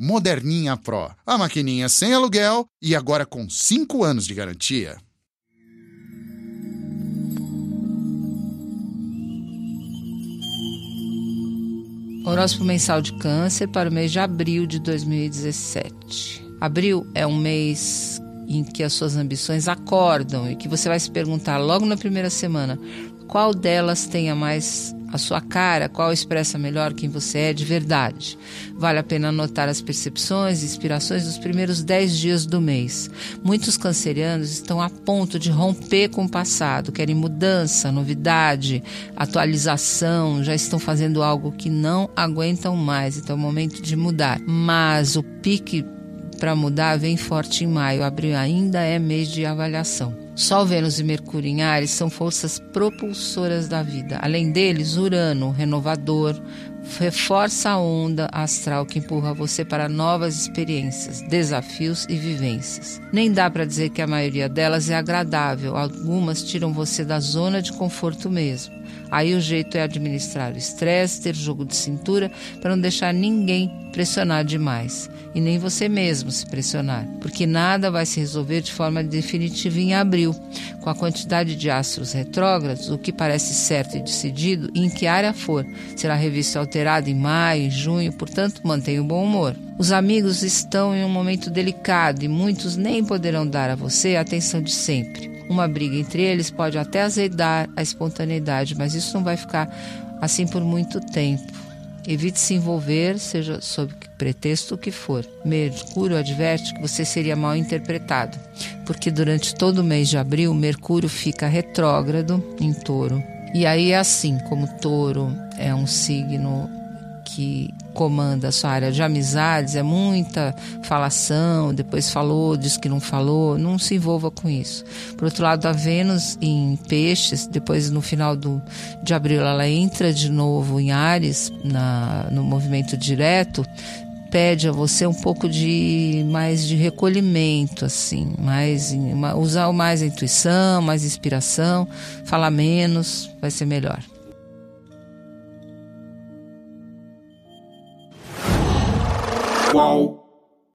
Moderninha Pro, a maquininha sem aluguel e agora com 5 anos de garantia. Horóscopo mensal de câncer para o mês de abril de 2017. Abril é um mês em que as suas ambições acordam e que você vai se perguntar logo na primeira semana qual delas tenha mais a sua cara, qual expressa melhor quem você é de verdade. Vale a pena anotar as percepções e inspirações dos primeiros dez dias do mês. Muitos cancerianos estão a ponto de romper com o passado, querem mudança, novidade, atualização, já estão fazendo algo que não aguentam mais, então é o momento de mudar. Mas o pique para mudar vem forte em maio, abril ainda é mês de avaliação. Sol, Vênus e Mercúrio em Ares são forças propulsoras da vida. Além deles, Urano, renovador, reforça a onda astral que empurra você para novas experiências, desafios e vivências. Nem dá para dizer que a maioria delas é agradável, algumas tiram você da zona de conforto mesmo. Aí o jeito é administrar o estresse, ter jogo de cintura para não deixar ninguém pressionar demais e nem você mesmo se pressionar, porque nada vai se resolver de forma definitiva em abril. Com a quantidade de astros retrógrados, o que parece certo e decidido, em que área for, será revisto e alterado em maio, junho, portanto, mantenha o bom humor. Os amigos estão em um momento delicado e muitos nem poderão dar a você a atenção de sempre. Uma briga entre eles pode até azedar a espontaneidade, mas isso não vai ficar assim por muito tempo. Evite se envolver, seja sob pretexto que for. Mercúrio adverte que você seria mal interpretado, porque durante todo o mês de abril, Mercúrio fica retrógrado em touro. E aí é assim, como touro é um signo que comanda a sua área de amizades, é muita falação, depois falou, diz que não falou, não se envolva com isso. Por outro lado, a Vênus em peixes, depois no final do, de abril ela entra de novo em Ares, na, no movimento direto, pede a você um pouco de mais de recolhimento, assim, mais usar mais a intuição, mais inspiração, falar menos, vai ser melhor. Qual?